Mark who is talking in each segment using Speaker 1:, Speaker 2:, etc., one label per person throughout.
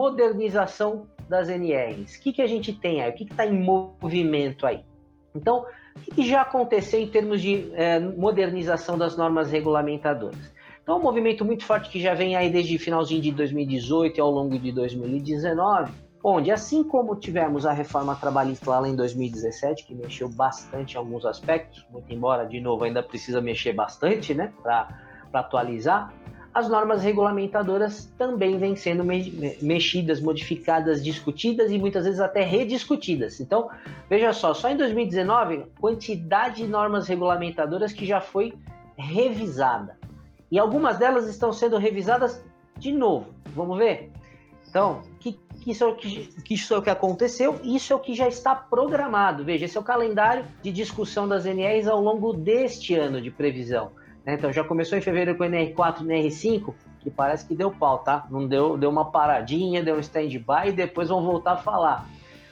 Speaker 1: modernização das NRs. O que, que a gente tem aí? O que está em movimento aí? Então, o que, que já aconteceu em termos de é, modernização das normas regulamentadoras? Então, um movimento muito forte que já vem aí desde finalzinho de 2018 e ao longo de 2019, onde, assim como tivemos a reforma trabalhista lá em 2017, que mexeu bastante em alguns aspectos, muito embora, de novo, ainda precisa mexer bastante, né, para atualizar, as normas regulamentadoras também vêm sendo mexidas, modificadas, discutidas e muitas vezes até rediscutidas. Então, veja só, só em 2019, quantidade de normas regulamentadoras que já foi revisada. E algumas delas estão sendo revisadas de novo. Vamos ver? Então, que, que, isso é o que, que isso é o que aconteceu, isso é o que já está programado. Veja, esse é o calendário de discussão das NRs ao longo deste ano de previsão. Né? Então já começou em fevereiro com o NR4 e NR5, que parece que deu pau, tá? Não deu, deu uma paradinha, deu um stand-by e depois vão voltar a falar.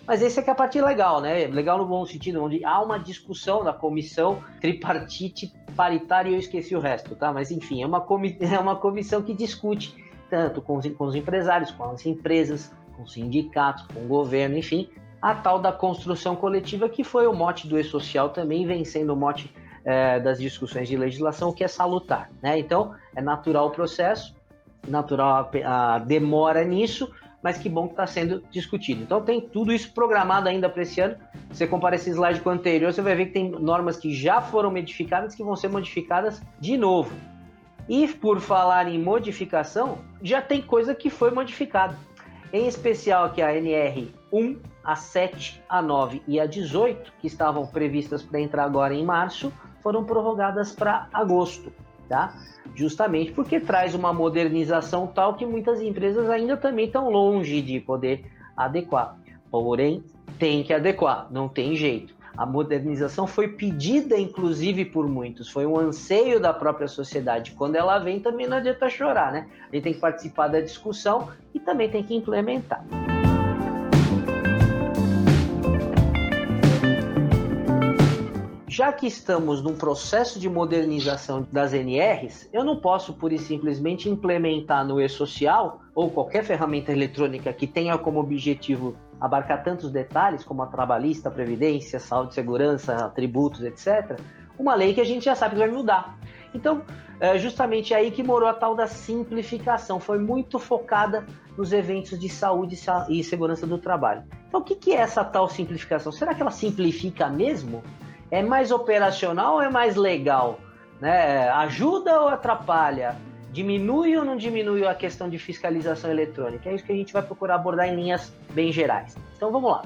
Speaker 1: Mas esse aqui é a parte legal, né? Legal no bom sentido, onde há uma discussão da comissão tripartite paritária e eu esqueci o resto, tá? Mas enfim, é uma, comi é uma comissão que discute tanto com os, com os empresários, com as empresas, com os sindicatos, com o governo, enfim, a tal da construção coletiva que foi o mote do e-social também, vem sendo o mote é, das discussões de legislação, o que é salutar. Né? Então, é natural o processo, natural a, a demora nisso, mas que bom que está sendo discutido. Então, tem tudo isso programado ainda para esse ano. Você compara esse slide com o anterior, você vai ver que tem normas que já foram modificadas que vão ser modificadas de novo. E por falar em modificação, já tem coisa que foi modificada. Em especial aqui a NR 1, a 7, a 9 e a 18, que estavam previstas para entrar agora em março, foram prorrogadas para agosto, tá? Justamente porque traz uma modernização tal que muitas empresas ainda também estão longe de poder adequar. Porém, tem que adequar, não tem jeito. A modernização foi pedida, inclusive, por muitos, foi um anseio da própria sociedade. Quando ela vem, também não adianta chorar, né? A gente tem que participar da discussão e também tem que implementar. Já que estamos num processo de modernização das NRs, eu não posso pura e simplesmente implementar no e-social ou qualquer ferramenta eletrônica que tenha como objetivo abarcar tantos detalhes como a trabalhista, a previdência, saúde, segurança, tributos, etc., uma lei que a gente já sabe que vai mudar. Então, é justamente aí que morou a tal da simplificação, foi muito focada nos eventos de saúde e segurança do trabalho. Então, o que é essa tal simplificação? Será que ela simplifica mesmo? É mais operacional ou é mais legal? Né? Ajuda ou atrapalha? Diminui ou não diminui a questão de fiscalização eletrônica? É isso que a gente vai procurar abordar em linhas bem gerais. Então vamos lá.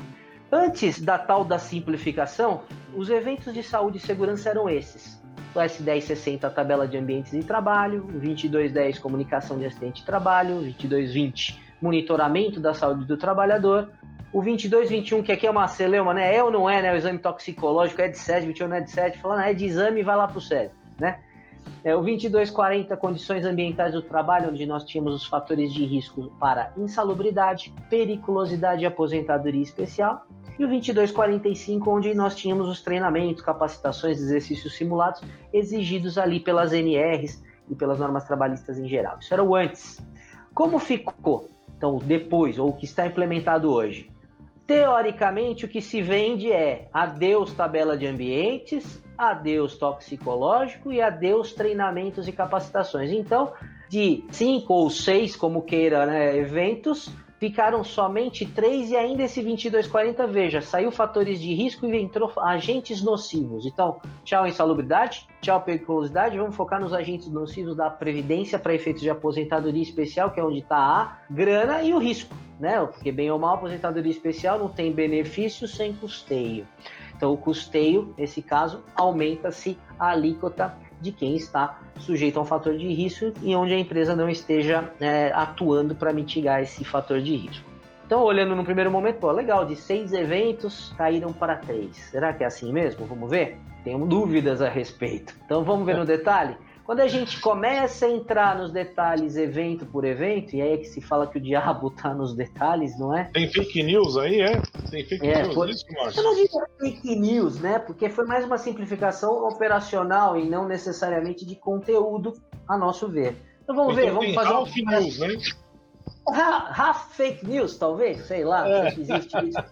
Speaker 1: Antes da tal da simplificação, os eventos de saúde e segurança eram esses. O S1060, tabela de ambientes de trabalho, o 2210, comunicação de acidente de trabalho, o 2220, monitoramento da saúde do trabalhador, o 2221, que aqui é uma celeuma, né? É ou não é, né? O exame toxicológico é de 7, 21 não é de 7. Falando, ah, é de exame vai lá pro SED, né? É, o 2240, condições ambientais do trabalho, onde nós tínhamos os fatores de risco para insalubridade, periculosidade e aposentadoria especial. E o 2245, onde nós tínhamos os treinamentos, capacitações, exercícios simulados exigidos ali pelas NRs e pelas normas trabalhistas em geral. Isso era o antes. Como ficou? Então, depois, ou o que está implementado hoje? Teoricamente, o que se vende é adeus tabela de ambientes, adeus toxicológico e adeus treinamentos e capacitações. Então, de cinco ou seis, como queira, né, eventos, ficaram somente três e ainda esse 2240, veja, saiu fatores de risco e entrou agentes nocivos. Então, tchau insalubridade, tchau periculosidade, vamos focar nos agentes nocivos da previdência para efeitos de aposentadoria especial, que é onde está a grana e o risco, né? Porque bem ou mal, aposentadoria especial não tem benefício sem custeio. Então, o custeio, nesse caso, aumenta-se a alíquota de quem está sujeito a um fator de risco e onde a empresa não esteja é, atuando para mitigar esse fator de risco. Então, olhando no primeiro momento, pô, legal, de seis eventos caíram para três. Será que é assim mesmo? Vamos ver? Tenho dúvidas a respeito. Então, vamos ver no detalhe? Quando a gente começa a entrar nos detalhes evento por evento, e aí é que se fala que o diabo tá nos detalhes, não é?
Speaker 2: Tem fake news aí, é? Tem fake é, news,
Speaker 1: foi... isso, Márcio? Eu não digo fake news, né? Porque foi mais uma simplificação operacional e não necessariamente de conteúdo, a nosso ver. Então vamos então, ver, vamos fazer
Speaker 2: Ralph um... News, né?
Speaker 1: Half fake news, talvez, sei lá, é. se existe isso.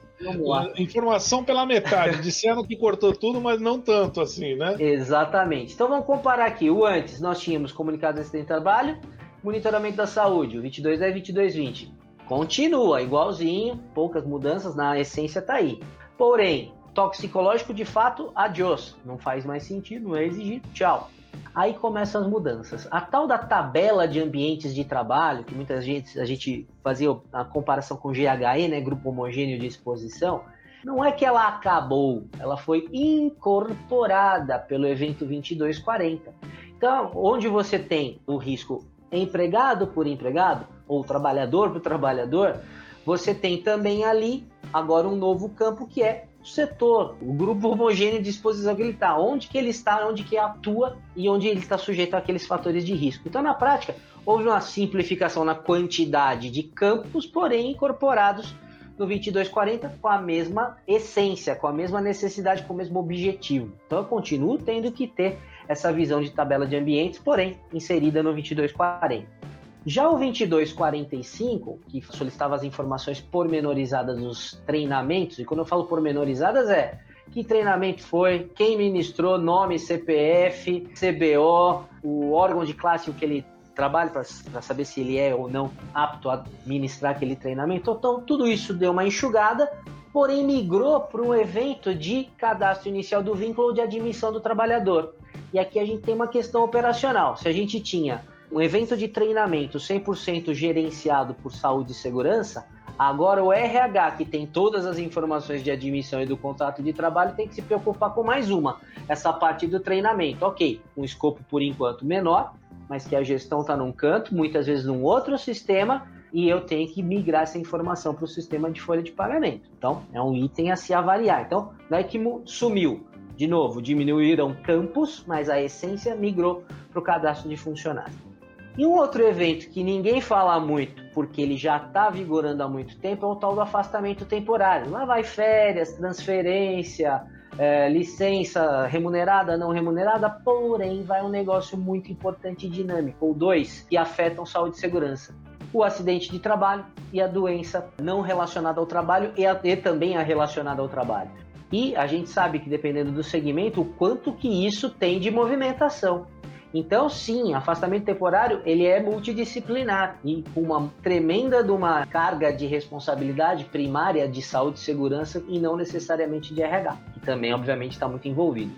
Speaker 2: Informação pela metade. Disseram que cortou tudo, mas não tanto assim, né?
Speaker 1: Exatamente. Então vamos comparar aqui. O antes, nós tínhamos comunicado de acidente de trabalho, monitoramento da saúde, o 2210 e 2220. Continua igualzinho, poucas mudanças, na essência tá aí. Porém, toxicológico de fato, adiós. Não faz mais sentido, não é exigido, tchau. Aí começam as mudanças. A tal da tabela de ambientes de trabalho, que muitas vezes a gente fazia a comparação com GHE, né, Grupo Homogêneo de Exposição, não é que ela acabou, ela foi incorporada pelo evento 2240. Então, onde você tem o risco empregado por empregado, ou trabalhador por trabalhador, você tem também ali agora um novo campo que é setor, o grupo homogêneo de exposição que ele está, onde que ele está, onde que atua e onde ele está sujeito àqueles fatores de risco. Então, na prática, houve uma simplificação na quantidade de campos, porém incorporados no 2240 com a mesma essência, com a mesma necessidade, com o mesmo objetivo. Então, eu continuo tendo que ter essa visão de tabela de ambientes, porém inserida no 2240. Já o 2245, que solicitava as informações pormenorizadas dos treinamentos, e quando eu falo pormenorizadas é que treinamento foi, quem ministrou, nome, CPF, CBO, o órgão de classe que ele trabalha para saber se ele é ou não apto a ministrar aquele treinamento. Então, tudo isso deu uma enxugada, porém migrou para um evento de cadastro inicial do vínculo ou de admissão do trabalhador. E aqui a gente tem uma questão operacional. Se a gente tinha um evento de treinamento 100% gerenciado por saúde e segurança, agora o RH, que tem todas as informações de admissão e do contrato de trabalho, tem que se preocupar com mais uma, essa parte do treinamento. Ok, um escopo por enquanto menor, mas que a gestão está num canto, muitas vezes num outro sistema, e eu tenho que migrar essa informação para o sistema de folha de pagamento. Então, é um item a se avaliar. Então, não é que sumiu. De novo, diminuíram campos, mas a essência migrou para o cadastro de funcionários. E um outro evento que ninguém fala muito, porque ele já está vigorando há muito tempo, é o tal do afastamento temporário. Lá vai férias, transferência, é, licença remunerada, não remunerada, porém vai um negócio muito importante e dinâmico, ou dois, que afetam saúde e segurança. O acidente de trabalho e a doença não relacionada ao trabalho e, a, e também a relacionada ao trabalho. E a gente sabe que dependendo do segmento, o quanto que isso tem de movimentação. Então, sim, afastamento temporário ele é multidisciplinar e com uma tremenda de uma carga de responsabilidade primária de saúde e segurança e não necessariamente de RH, que também, obviamente, está muito envolvido.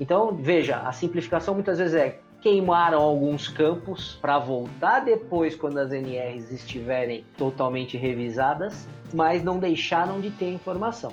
Speaker 1: Então, veja, a simplificação muitas vezes é queimaram alguns campos para voltar depois quando as NRs estiverem totalmente revisadas, mas não deixaram de ter informação.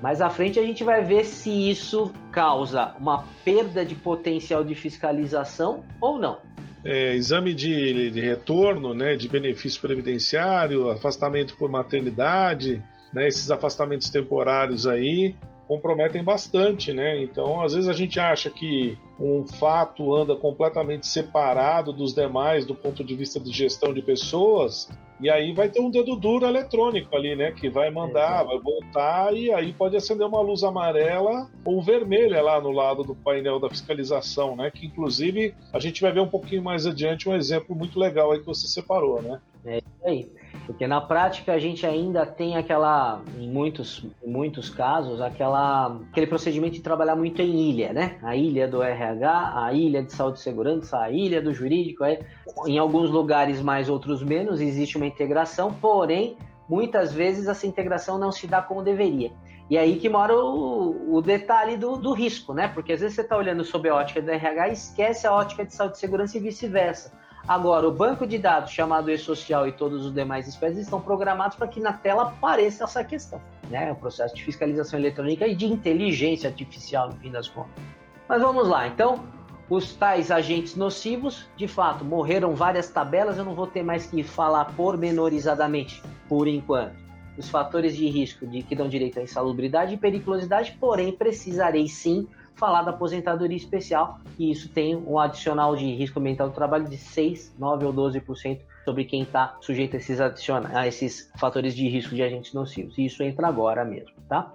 Speaker 1: Mais à frente a gente vai ver se isso causa uma perda de potencial de fiscalização ou não.
Speaker 2: É, exame de, de, retorno, né, de benefício previdenciário, afastamento por maternidade, né, esses afastamentos temporários aí comprometem bastante, né? Então, às vezes a gente acha que um fato anda completamente separado dos demais do ponto de vista de gestão de pessoas, e aí vai ter um dedo duro eletrônico ali, né? Que vai mandar, vai voltar, e aí pode acender uma luz amarela ou vermelha lá no lado do painel da fiscalização, né? Que inclusive a gente vai ver um pouquinho mais adiante um exemplo muito legal aí que você separou, né?
Speaker 1: É isso aí. Porque na prática a gente ainda tem aquela, em muitos, em muitos casos, aquela, aquele procedimento de trabalhar muito em ilha, né? A ilha do RH, a ilha de saúde e segurança, a ilha do jurídico. É, em alguns lugares mais, outros menos, existe uma integração, porém, muitas vezes essa integração não se dá como deveria. E aí que mora o, o detalhe do, do, risco, né? Porque às vezes você está olhando sob a ótica do RH e esquece a ótica de saúde e segurança e vice-versa. Agora, o banco de dados chamado e-social e todos os demais espécies estão programados para que na tela apareça essa questão, né? O processo de fiscalização eletrônica e de inteligência artificial, no fim das contas. Mas vamos lá, então, os tais agentes nocivos, de fato, morreram várias tabelas, eu não vou ter mais que falar pormenorizadamente, por enquanto. Os fatores de risco de que dão direito à insalubridade e periculosidade, porém, precisarei sim falar da aposentadoria especial, e isso tem um adicional de risco ambiental do trabalho de 6, 9 ou 12% sobre quem está sujeito a esses, adiciona a esses fatores de risco de agentes nocivos. E isso entra agora mesmo, tá?